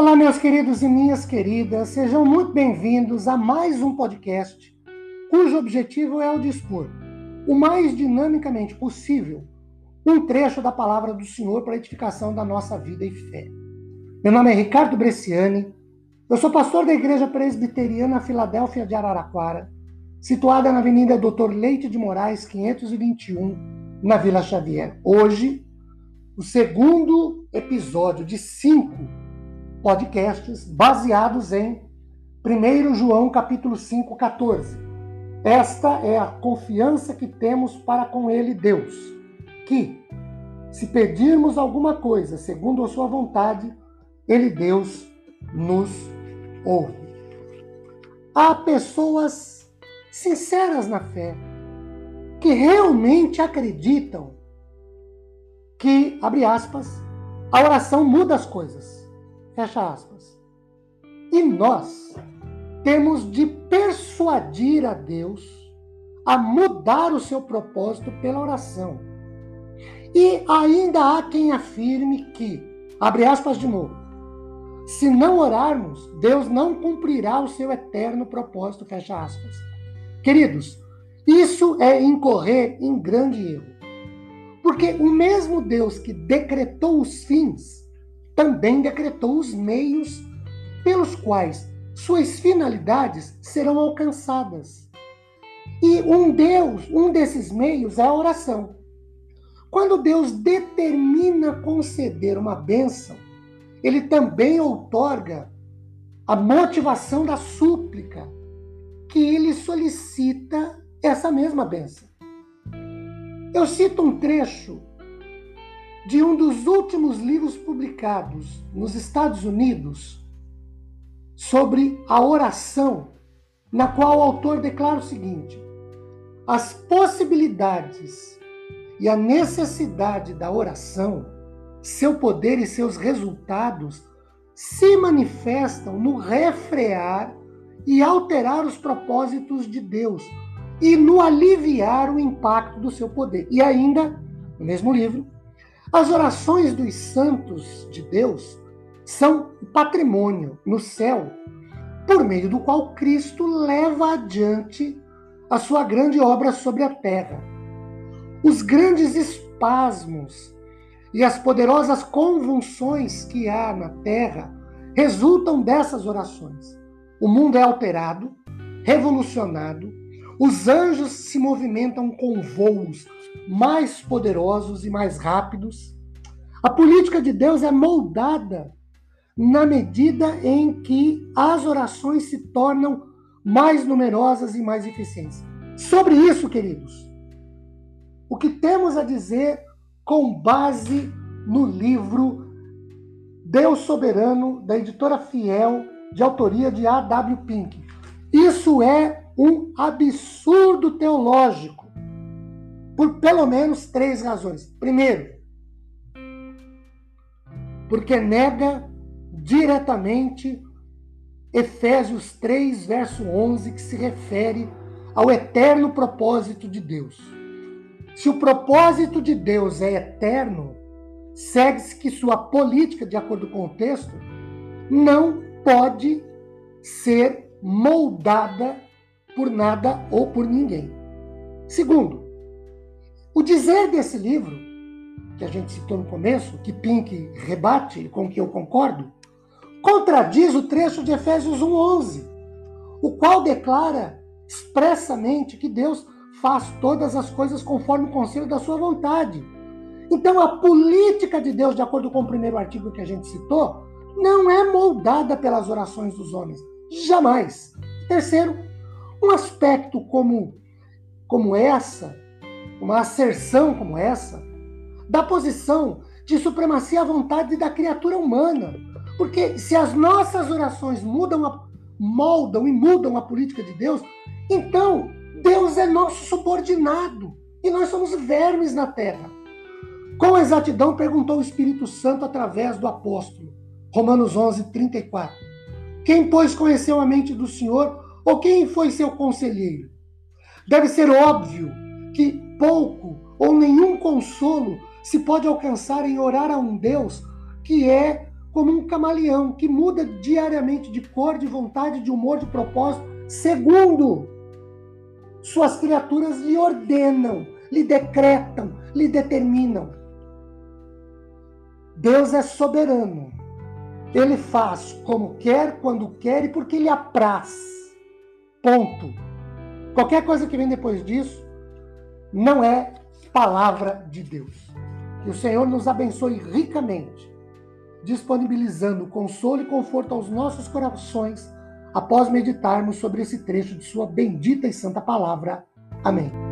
Olá, meus queridos e minhas queridas, sejam muito bem-vindos a mais um podcast cujo objetivo é o de expor, o mais dinamicamente possível, um trecho da palavra do Senhor para a edificação da nossa vida e fé. Meu nome é Ricardo Bresciani, eu sou pastor da Igreja Presbiteriana Filadélfia de Araraquara, situada na Avenida Doutor Leite de Moraes, 521, na Vila Xavier. Hoje, o segundo episódio de cinco podcasts baseados em 1 João capítulo 5, 14. Esta é a confiança que temos para com ele, Deus, que, se pedirmos alguma coisa segundo a sua vontade, ele, Deus, nos ouve. Há pessoas sinceras na fé, que realmente acreditam que, abre aspas, a oração muda as coisas. Fecha aspas. E nós temos de persuadir a Deus a mudar o seu propósito pela oração. E ainda há quem afirme que, abre aspas de novo, se não orarmos, Deus não cumprirá o seu eterno propósito, fecha aspas. Queridos, isso é incorrer em grande erro. Porque o mesmo Deus que decretou os fins, também decretou os meios pelos quais suas finalidades serão alcançadas. E um Deus, um desses meios é a oração. Quando Deus determina conceder uma bênção, ele também outorga a motivação da súplica, que ele solicita essa mesma bênção. Eu cito um trecho de um dos últimos livros publicados nos Estados Unidos sobre a oração, na qual o autor declara o seguinte: as possibilidades e a necessidade da oração, seu poder e seus resultados se manifestam no refrear e alterar os propósitos de Deus e no aliviar o impacto do seu poder. E ainda, no mesmo livro, as orações dos santos de Deus são patrimônio no céu, por meio do qual Cristo leva adiante a sua grande obra sobre a terra. Os grandes espasmos e as poderosas convulsões que há na terra resultam dessas orações. O mundo é alterado, revolucionado, os anjos se movimentam com voos mais poderosos e mais rápidos. A política de Deus é moldada na medida em que as orações se tornam mais numerosas e mais eficientes. Sobre isso, queridos, o que temos a dizer com base no livro Deus Soberano, da editora Fiel, de autoria de A.W. Pink. Isso é um absurdo teológico, por pelo menos três razões. Primeiro, porque nega diretamente Efésios 3, verso 11, que se refere ao eterno propósito de Deus. Se o propósito de Deus é eterno, segue-se que sua política, de acordo com o texto, não pode ser moldada por nada ou por ninguém. Segundo, o dizer desse livro, que a gente citou no começo, que Pink rebate, com que eu concordo, contradiz o trecho de Efésios 1:11, o qual declara expressamente que Deus faz todas as coisas conforme o conselho da sua vontade. Então, a política de Deus, de acordo com o primeiro artigo que a gente citou, não é moldada pelas orações dos homens. Jamais. Terceiro, um aspecto como, como essa, uma asserção como essa, da posição de supremacia à vontade da criatura humana. Porque se as nossas orações mudam a, moldam e mudam a política de Deus, então Deus é nosso subordinado e nós somos vermes na terra. Com exatidão perguntou o Espírito Santo através do apóstolo. Romanos 11, 34. Quem, pois, conheceu a mente do Senhor ou quem foi seu conselheiro? Deve ser óbvio que pouco ou nenhum consolo se pode alcançar em orar a um Deus que é como um camaleão que muda diariamente de cor, de vontade, de humor, de propósito, segundo suas criaturas lhe ordenam, lhe decretam, lhe determinam. Deus é soberano. Ele faz como quer, quando quer e porque lhe apraz. Ponto. Qualquer coisa que vem depois disso não é palavra de Deus. Que o Senhor nos abençoe ricamente, disponibilizando consolo e conforto aos nossos corações após meditarmos sobre esse trecho de Sua bendita e santa palavra. Amém.